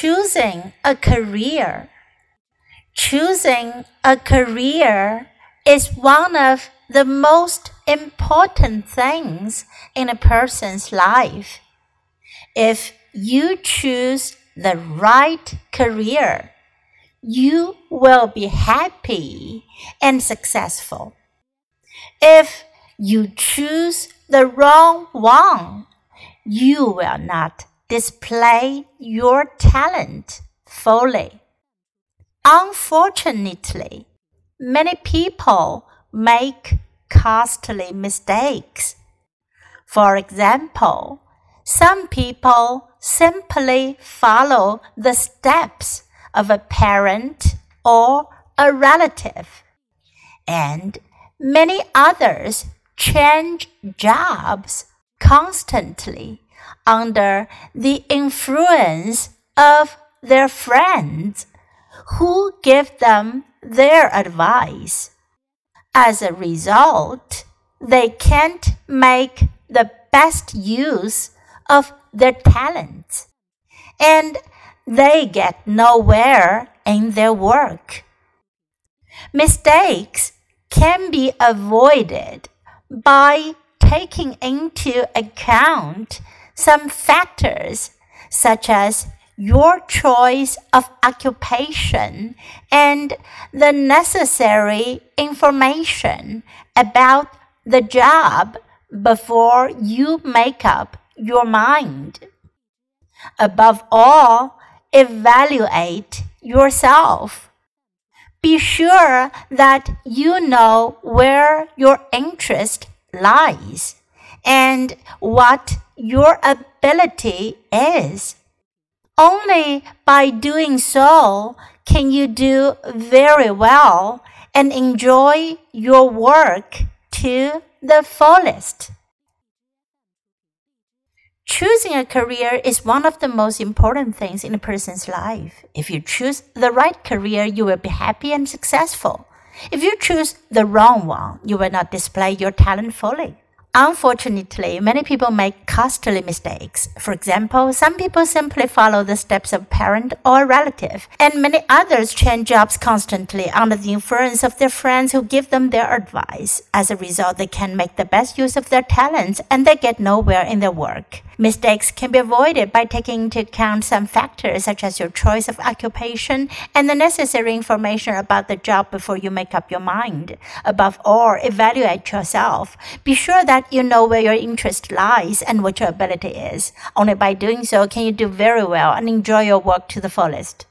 Choosing a career. Choosing a career is one of the most important things in a person's life. If you choose the right career, you will be happy and successful. If you choose the wrong one, you will not display your talent fully. Unfortunately, many people make costly mistakes. For example, some people simply follow the steps of a parent or a relative, and many others change jobs constantly under the influence of their friends who give them their advice. As a result, they can't make the best use of their talents and they get nowhere in their work. Mistakes can be avoided by taking into account some factors such as your choice of occupation and the necessary information about the job before you make up your mind. Above all, evaluate yourself. Be sure that you know where your interest lies and what your ability is. Only by doing so can you do very well and enjoy your work to the fullest. Choosing a career is one of the most important things in a person's life. If you choose the right career, you will be happy and successful. If you choose the wrong one, you will not display your talent fully. Unfortunately, many people make costly mistakes. For example, some people simply follow the steps of parent or relative, and many others change jobs constantly under the influence of their friends who give them their advice. As a result, they can make the best use of their talents and they get nowhere in their work. Mistakes can be avoided by taking into account some factors such as your choice of occupation and the necessary information about the job before you make up your mind. Above all, evaluate yourself. Be sure that you know where your interest lies and what your ability is. Only by doing so can you do very well and enjoy your work to the fullest.